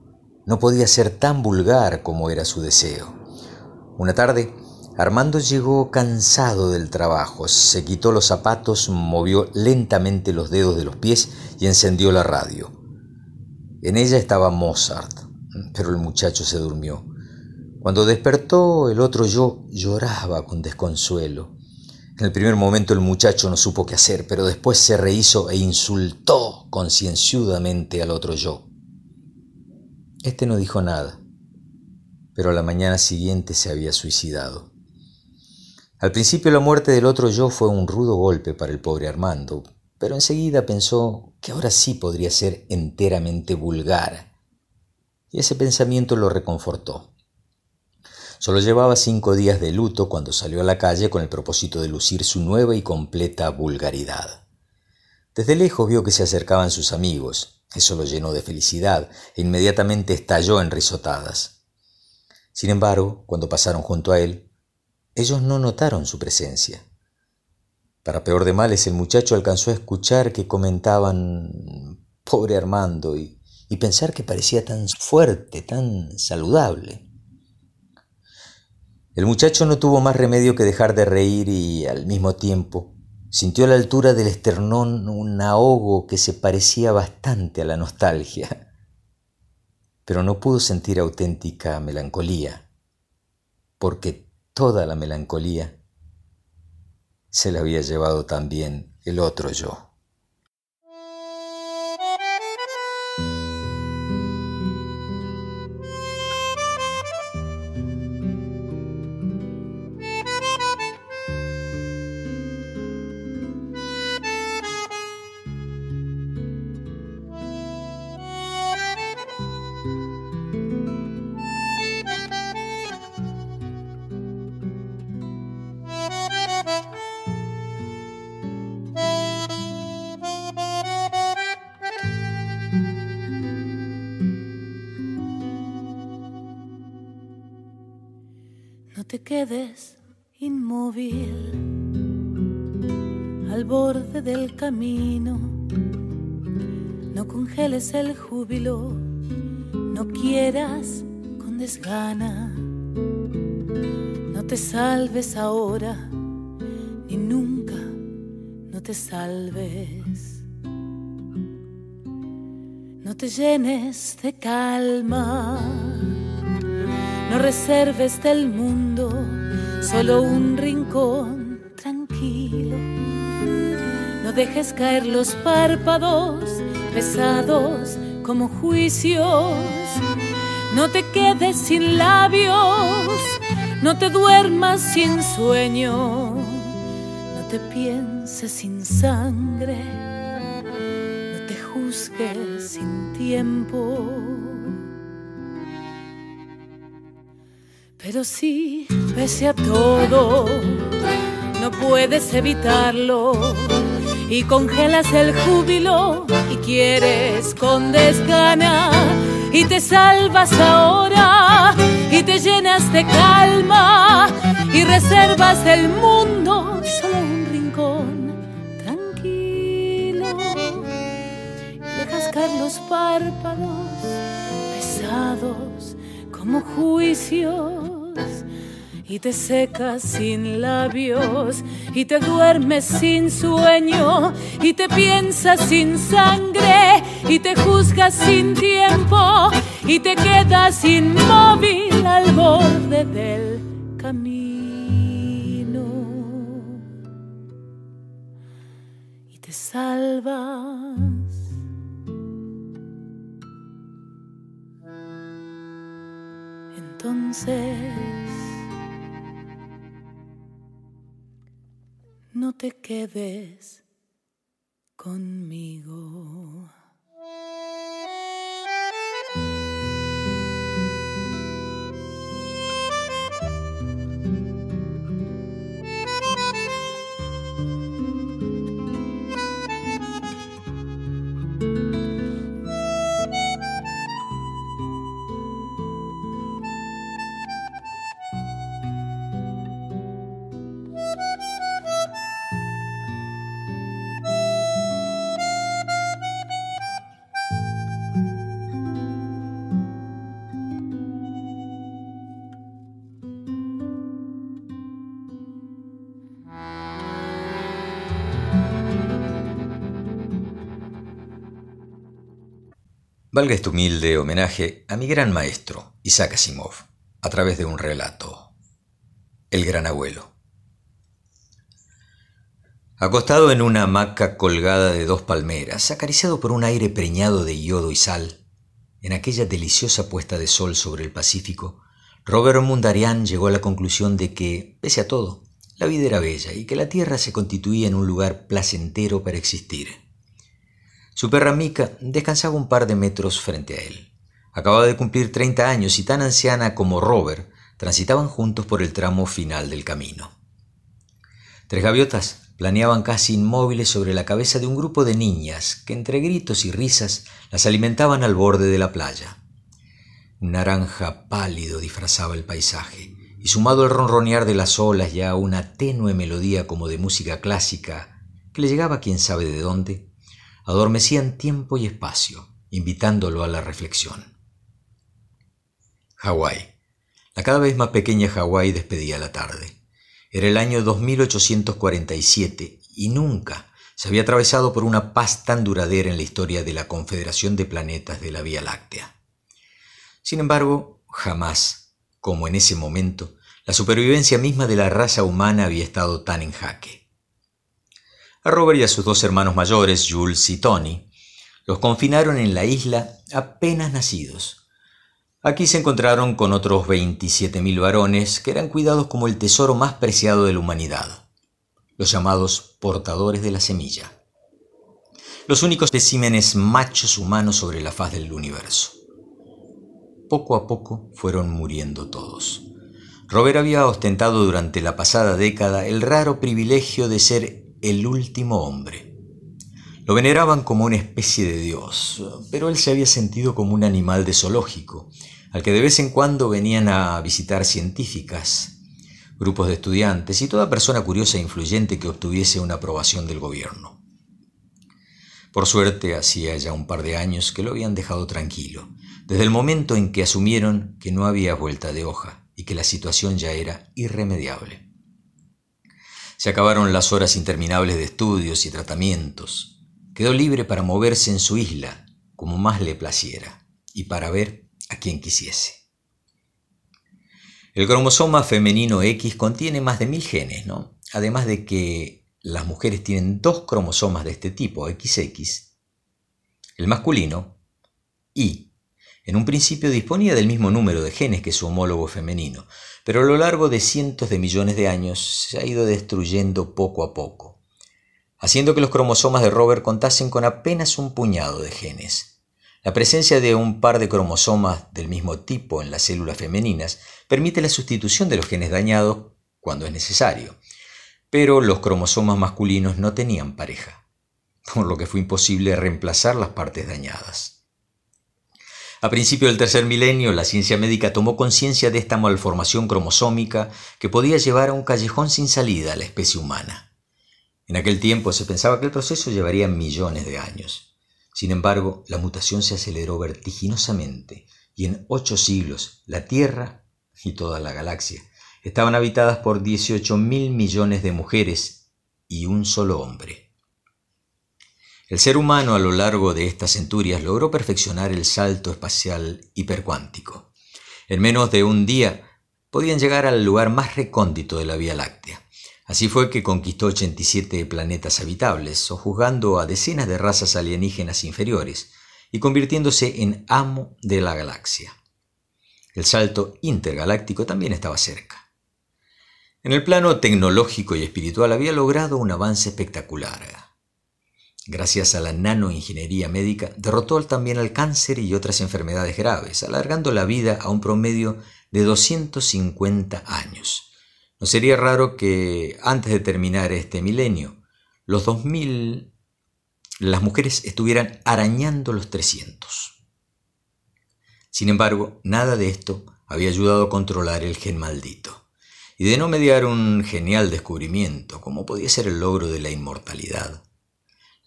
no podía ser tan vulgar como era su deseo. Una tarde, Armando llegó cansado del trabajo, se quitó los zapatos, movió lentamente los dedos de los pies y encendió la radio. En ella estaba Mozart pero el muchacho se durmió. Cuando despertó, el otro yo lloraba con desconsuelo. En el primer momento el muchacho no supo qué hacer, pero después se rehizo e insultó concienciudamente al otro yo. Este no dijo nada, pero a la mañana siguiente se había suicidado. Al principio la muerte del otro yo fue un rudo golpe para el pobre Armando, pero enseguida pensó que ahora sí podría ser enteramente vulgar y ese pensamiento lo reconfortó. Solo llevaba cinco días de luto cuando salió a la calle con el propósito de lucir su nueva y completa vulgaridad. Desde lejos vio que se acercaban sus amigos, eso lo llenó de felicidad e inmediatamente estalló en risotadas. Sin embargo, cuando pasaron junto a él, ellos no notaron su presencia. Para peor de males, el muchacho alcanzó a escuchar que comentaban pobre Armando y y pensar que parecía tan fuerte, tan saludable. El muchacho no tuvo más remedio que dejar de reír y al mismo tiempo sintió a la altura del esternón un ahogo que se parecía bastante a la nostalgia, pero no pudo sentir auténtica melancolía, porque toda la melancolía se la había llevado también el otro yo. No congeles el júbilo, no quieras con desgana. No te salves ahora, ni nunca no te salves. No te llenes de calma, no reserves del mundo solo un rincón dejes caer los párpados pesados como juicios. No te quedes sin labios, no te duermas sin sueño, no te pienses sin sangre, no te juzgues sin tiempo. Pero si, pese a todo, no puedes evitarlo y congelas el júbilo y quieres con desgana y te salvas ahora y te llenas de calma y reservas del mundo solo un rincón tranquilo. Y dejas caer los párpados pesados como juicios y te secas sin labios y te duermes sin sueño y te piensas sin sangre y te juzgas sin tiempo y te quedas inmóvil al borde del camino y te salvas. Entonces no te quedes conmigo. Valga este humilde homenaje a mi gran maestro, Isaac Asimov, a través de un relato. El gran abuelo. Acostado en una hamaca colgada de dos palmeras, acariciado por un aire preñado de yodo y sal, en aquella deliciosa puesta de sol sobre el Pacífico, Robert Mundarian llegó a la conclusión de que, pese a todo, la vida era bella y que la tierra se constituía en un lugar placentero para existir. Su perra Mica descansaba un par de metros frente a él. Acababa de cumplir treinta años y tan anciana como Robert transitaban juntos por el tramo final del camino. Tres gaviotas planeaban casi inmóviles sobre la cabeza de un grupo de niñas que entre gritos y risas las alimentaban al borde de la playa. Un naranja pálido disfrazaba el paisaje, y sumado al ronronear de las olas ya una tenue melodía como de música clásica que le llegaba quién sabe de dónde, adormecían tiempo y espacio, invitándolo a la reflexión. Hawái. La cada vez más pequeña Hawái despedía la tarde. Era el año 2847 y nunca se había atravesado por una paz tan duradera en la historia de la Confederación de Planetas de la Vía Láctea. Sin embargo, jamás, como en ese momento, la supervivencia misma de la raza humana había estado tan en jaque. A Robert y a sus dos hermanos mayores, Jules y Tony, los confinaron en la isla apenas nacidos. Aquí se encontraron con otros 27.000 varones que eran cuidados como el tesoro más preciado de la humanidad, los llamados portadores de la semilla, los únicos especímenes machos humanos sobre la faz del universo. Poco a poco fueron muriendo todos. Robert había ostentado durante la pasada década el raro privilegio de ser el último hombre. Lo veneraban como una especie de dios, pero él se había sentido como un animal de zoológico, al que de vez en cuando venían a visitar científicas. grupos de estudiantes y toda persona curiosa e influyente que obtuviese una aprobación del gobierno. Por suerte, hacía ya un par de años que lo habían dejado tranquilo, desde el momento en que asumieron que no había vuelta de hoja y que la situación ya era irremediable. Se acabaron las horas interminables de estudios y tratamientos. Quedó libre para moverse en su isla como más le placiera y para ver a quien quisiese. El cromosoma femenino X contiene más de mil genes, ¿no? Además de que las mujeres tienen dos cromosomas de este tipo, XX. El masculino, Y, en un principio disponía del mismo número de genes que su homólogo femenino, pero a lo largo de cientos de millones de años se ha ido destruyendo poco a poco, haciendo que los cromosomas de Robert contasen con apenas un puñado de genes. La presencia de un par de cromosomas del mismo tipo en las células femeninas permite la sustitución de los genes dañados cuando es necesario, pero los cromosomas masculinos no tenían pareja, por lo que fue imposible reemplazar las partes dañadas. A principio del tercer milenio, la ciencia médica tomó conciencia de esta malformación cromosómica que podía llevar a un callejón sin salida a la especie humana. En aquel tiempo se pensaba que el proceso llevaría millones de años. Sin embargo, la mutación se aceleró vertiginosamente y en ocho siglos la Tierra y toda la galaxia estaban habitadas por 18 mil millones de mujeres y un solo hombre. El ser humano a lo largo de estas centurias logró perfeccionar el salto espacial hipercuántico. En menos de un día podían llegar al lugar más recóndito de la Vía Láctea. Así fue que conquistó 87 planetas habitables, sojuzgando a decenas de razas alienígenas inferiores y convirtiéndose en amo de la galaxia. El salto intergaláctico también estaba cerca. En el plano tecnológico y espiritual había logrado un avance espectacular gracias a la nanoingeniería médica, derrotó también al cáncer y otras enfermedades graves, alargando la vida a un promedio de 250 años. No sería raro que antes de terminar este milenio, los 2000, las mujeres estuvieran arañando los 300. Sin embargo, nada de esto había ayudado a controlar el gen maldito. Y de no mediar un genial descubrimiento, como podía ser el logro de la inmortalidad,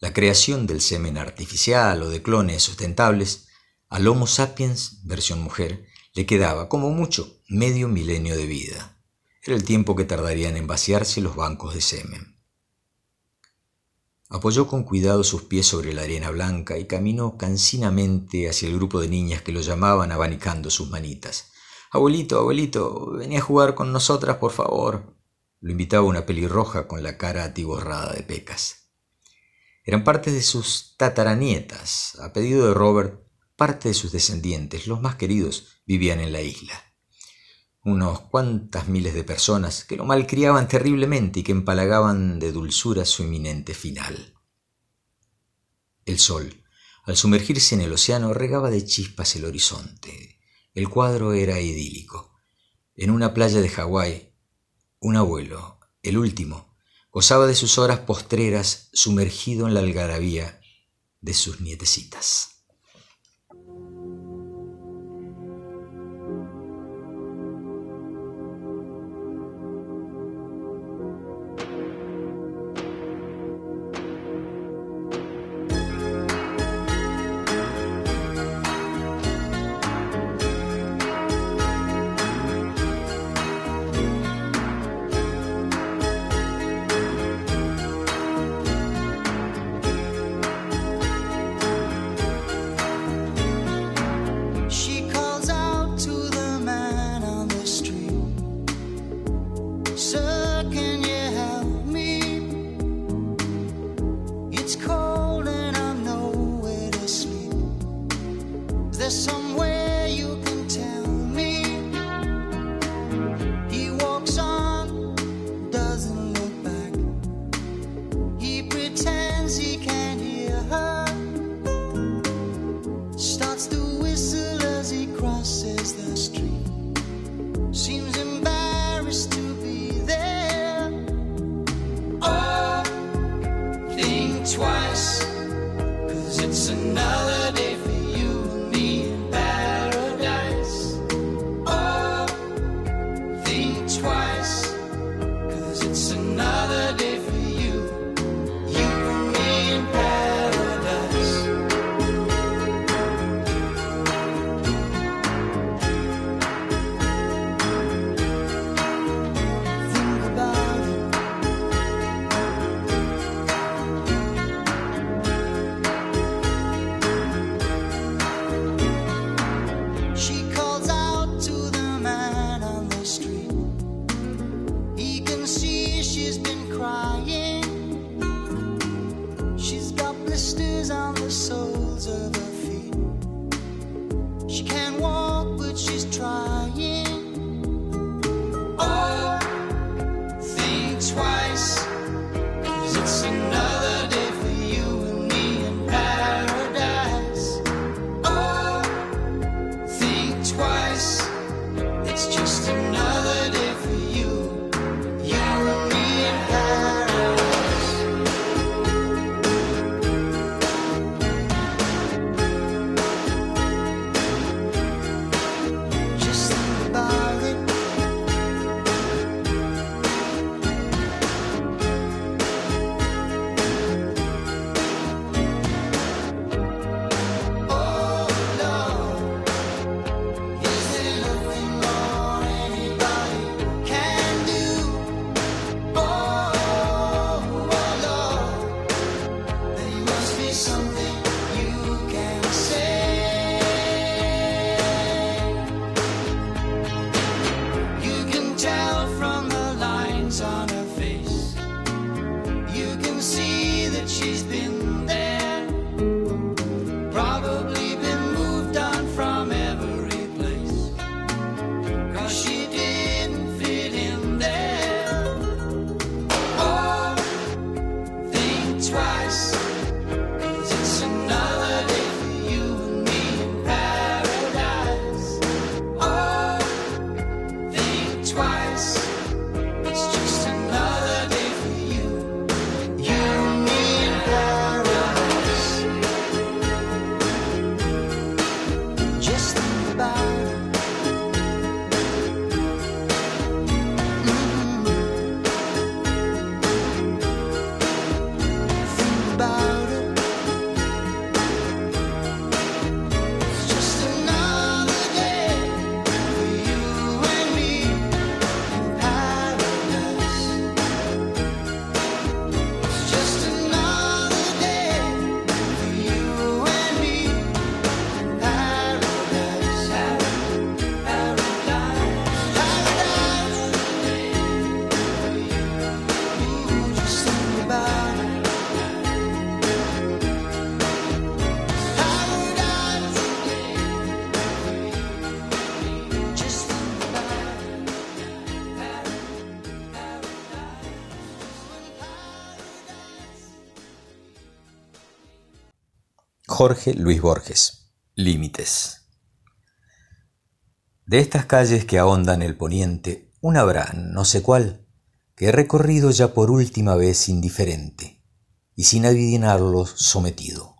la creación del semen artificial o de clones sustentables, al Homo sapiens, versión mujer, le quedaba, como mucho, medio milenio de vida. Era el tiempo que tardarían en vaciarse los bancos de semen. Apoyó con cuidado sus pies sobre la arena blanca y caminó cansinamente hacia el grupo de niñas que lo llamaban abanicando sus manitas. Abuelito, abuelito, venía a jugar con nosotras, por favor. Lo invitaba una pelirroja con la cara atiborrada de pecas. Eran parte de sus tataranietas. A pedido de Robert, parte de sus descendientes, los más queridos, vivían en la isla. Unos cuantas miles de personas que lo malcriaban terriblemente y que empalagaban de dulzura su inminente final. El sol, al sumergirse en el océano, regaba de chispas el horizonte. El cuadro era idílico. En una playa de Hawái, un abuelo, el último, gozaba de sus horas postreras sumergido en la algarabía de sus nietecitas. Jorge Luis Borges. Límites. De estas calles que ahondan el poniente, una habrá, no sé cuál, que he recorrido ya por última vez indiferente y sin adivinarlos sometido.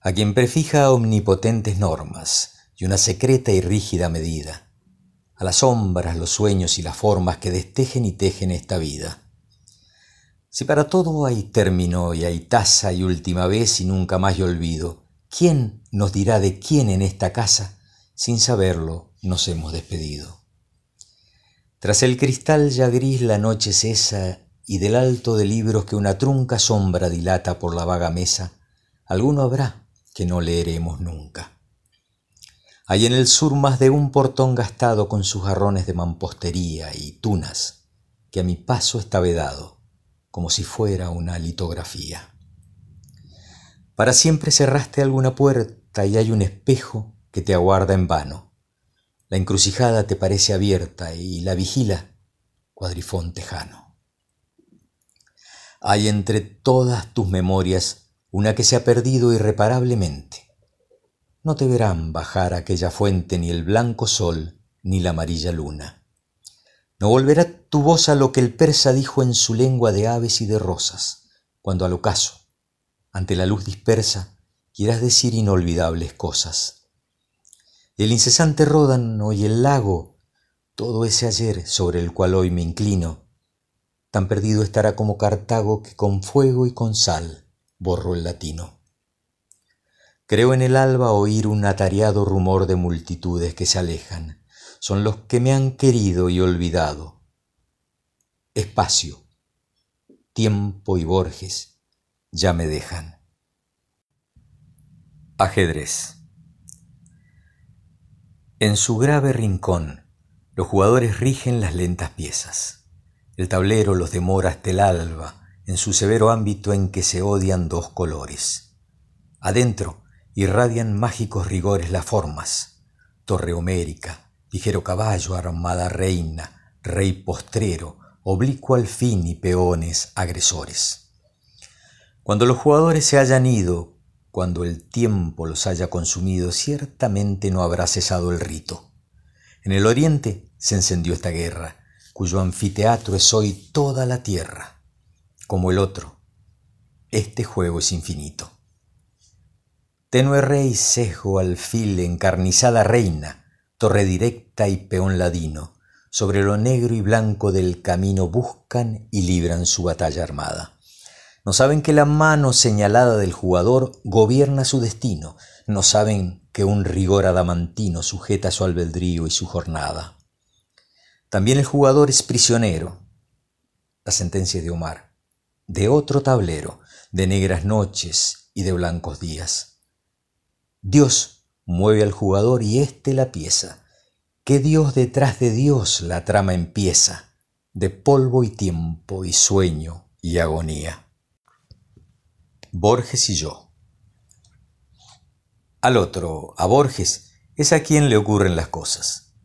A quien prefija omnipotentes normas y una secreta y rígida medida, a las sombras, los sueños y las formas que destejen y tejen esta vida. Si para todo hay término y hay tasa y última vez y nunca más y olvido, ¿quién nos dirá de quién en esta casa, sin saberlo, nos hemos despedido? Tras el cristal ya gris la noche cesa y del alto de libros que una trunca sombra dilata por la vaga mesa, alguno habrá que no leeremos nunca. Hay en el sur más de un portón gastado con sus jarrones de mampostería y tunas, que a mi paso está vedado como si fuera una litografía. Para siempre cerraste alguna puerta y hay un espejo que te aguarda en vano. La encrucijada te parece abierta y la vigila cuadrifón tejano. Hay entre todas tus memorias una que se ha perdido irreparablemente. No te verán bajar aquella fuente ni el blanco sol ni la amarilla luna. No volverá tu voz a lo que el persa dijo en su lengua de aves y de rosas, cuando al ocaso, ante la luz dispersa, quieras decir inolvidables cosas. El incesante ródano y el lago, todo ese ayer sobre el cual hoy me inclino, tan perdido estará como Cartago que con fuego y con sal borro el latino. Creo en el alba oír un atareado rumor de multitudes que se alejan, son los que me han querido y olvidado. Espacio, tiempo y Borges ya me dejan. Ajedrez. En su grave rincón, los jugadores rigen las lentas piezas. El tablero los demora hasta el alba, en su severo ámbito en que se odian dos colores. Adentro irradian mágicos rigores las formas, torre homérica, ligero caballo, armada reina, rey postrero, oblicuo al fin y peones agresores. Cuando los jugadores se hayan ido, cuando el tiempo los haya consumido, ciertamente no habrá cesado el rito. En el oriente se encendió esta guerra, cuyo anfiteatro es hoy toda la tierra. Como el otro, este juego es infinito. Tenue rey, sesgo, alfil, encarnizada reina, torre directa y peón ladino, sobre lo negro y blanco del camino buscan y libran su batalla armada. No saben que la mano señalada del jugador gobierna su destino, no saben que un rigor adamantino sujeta su albedrío y su jornada. También el jugador es prisionero, la sentencia de Omar, de otro tablero, de negras noches y de blancos días. Dios mueve al jugador y éste la pieza. Que Dios detrás de Dios la trama empieza, de polvo y tiempo y sueño y agonía. Borges y yo. Al otro, a Borges, es a quien le ocurren las cosas.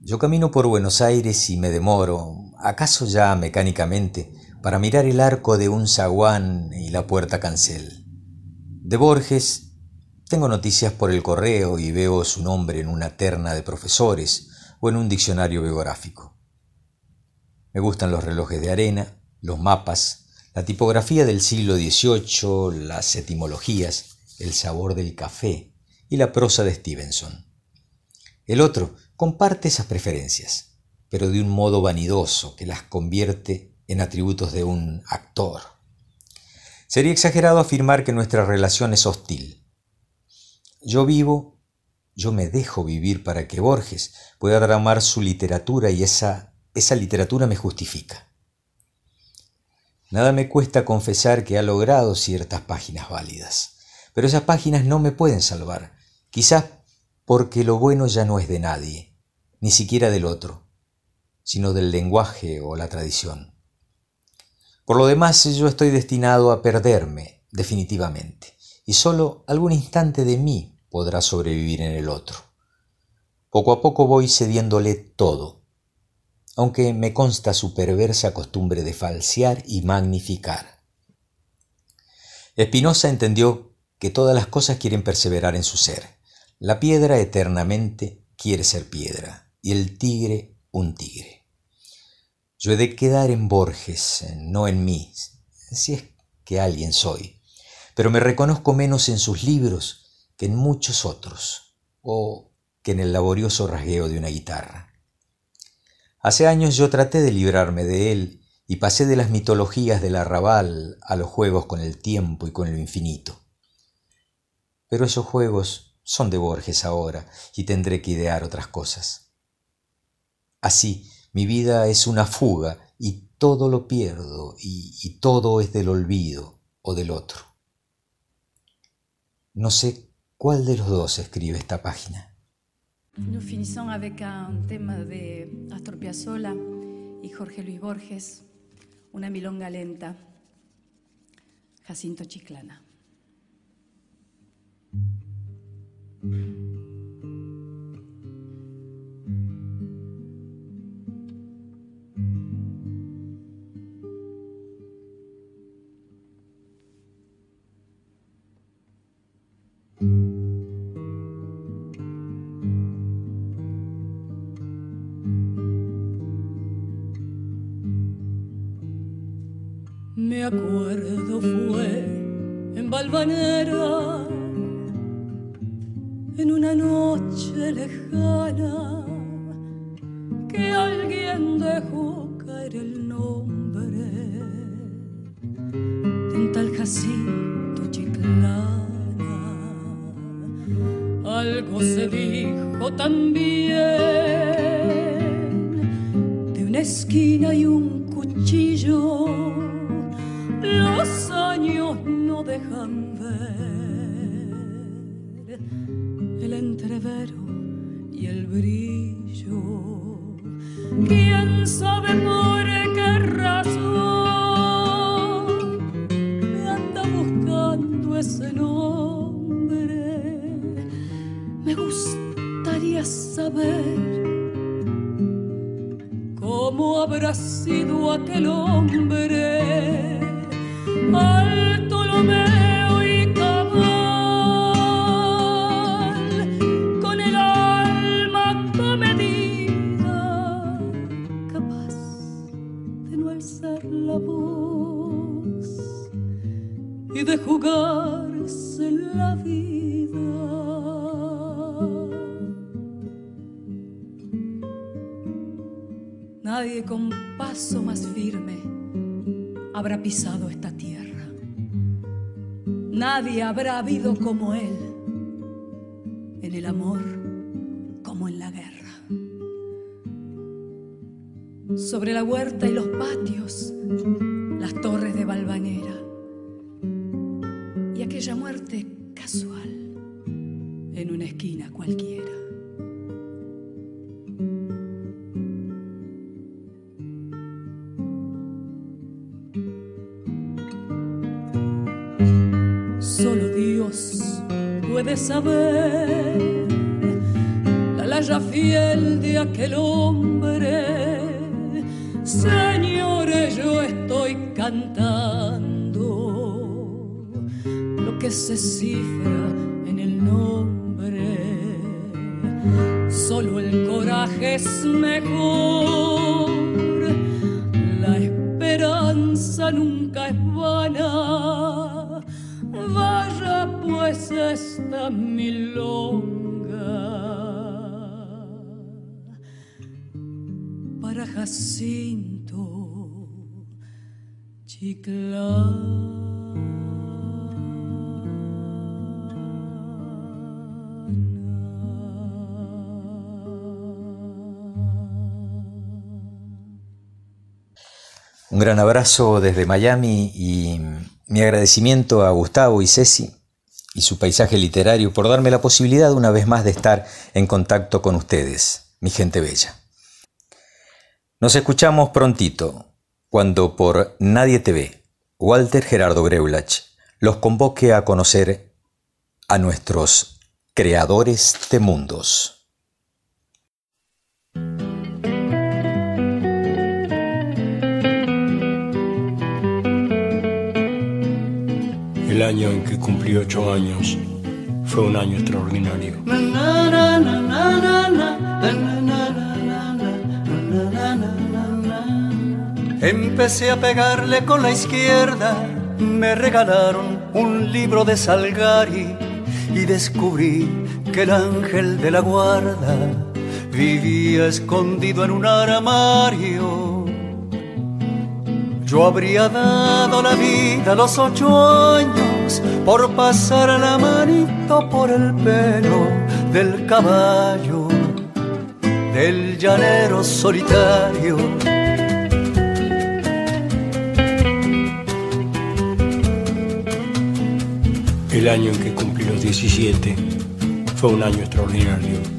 Yo camino por Buenos Aires y me demoro, acaso ya mecánicamente, para mirar el arco de un zaguán y la puerta cancel. De Borges tengo noticias por el correo y veo su nombre en una terna de profesores o en un diccionario biográfico. Me gustan los relojes de arena, los mapas, la tipografía del siglo XVIII, las etimologías, el sabor del café y la prosa de Stevenson. El otro comparte esas preferencias, pero de un modo vanidoso que las convierte en atributos de un actor. Sería exagerado afirmar que nuestra relación es hostil. Yo vivo, yo me dejo vivir para que Borges pueda dramar su literatura y esa, esa literatura me justifica. Nada me cuesta confesar que ha logrado ciertas páginas válidas, pero esas páginas no me pueden salvar, quizás porque lo bueno ya no es de nadie, ni siquiera del otro, sino del lenguaje o la tradición. Por lo demás, yo estoy destinado a perderme definitivamente, y solo algún instante de mí podrá sobrevivir en el otro. Poco a poco voy cediéndole todo, aunque me consta su perversa costumbre de falsear y magnificar. Spinoza entendió que todas las cosas quieren perseverar en su ser. La piedra eternamente quiere ser piedra y el tigre un tigre. Yo he de quedar en Borges, no en mí, si es que alguien soy, pero me reconozco menos en sus libros que en muchos otros, o que en el laborioso rasgueo de una guitarra. Hace años yo traté de librarme de él y pasé de las mitologías del arrabal a los juegos con el tiempo y con lo infinito. Pero esos juegos son de Borges ahora y tendré que idear otras cosas. Así, mi vida es una fuga y todo lo pierdo y, y todo es del olvido o del otro. No sé cuál de los dos escribe esta página. Nous finissons avec un tema de Astor Piazzolla y Jorge Luis Borges, una milonga lenta, Jacinto Chiclana. Acuerdo fue en Valvanera, en una noche lejana, que alguien dejó caer el nombre de un tal Jacinto Chiclana. Algo se dijo también de una esquina y un cuchillo dejan ver el entrevero y el brillo. ¿Quién sabe por qué razón me anda buscando ese nombre? Me gustaría saber cómo habrá sido aquel hombre esta tierra. Nadie habrá habido como él en el amor como en la guerra. Sobre la huerta y los patios, las torres de Valvanera y aquella muerte casual en una esquina cualquiera. Puede saber la laya fiel de aquel hombre. Señores, yo estoy cantando lo que se cifra en el nombre. Solo el coraje es mejor. La esperanza nunca es vana. Esta milonga para Jacinto Un gran abrazo desde Miami y mi agradecimiento a Gustavo y Ceci y su paisaje literario por darme la posibilidad una vez más de estar en contacto con ustedes, mi gente bella. Nos escuchamos prontito, cuando por Nadie te ve, Walter Gerardo Greulach los convoque a conocer a nuestros creadores de mundos. El año en que cumplí ocho años fue un año extraordinario. Empecé a pegarle con la izquierda, me regalaron un libro de Salgari y descubrí que el ángel de la guarda vivía escondido en un armario. Yo habría dado la vida a los ocho años por pasar la manito por el pelo del caballo, del llanero solitario. El año en que cumplí los 17 fue un año extraordinario.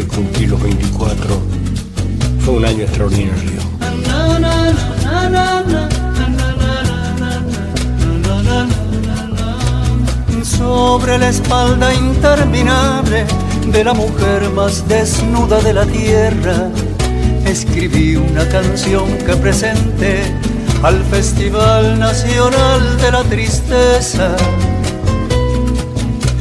Que cumplí los 24 fue un año extraordinario. Sobre la espalda interminable de la mujer más desnuda de la tierra, escribí una canción que presenté al Festival Nacional de la Tristeza.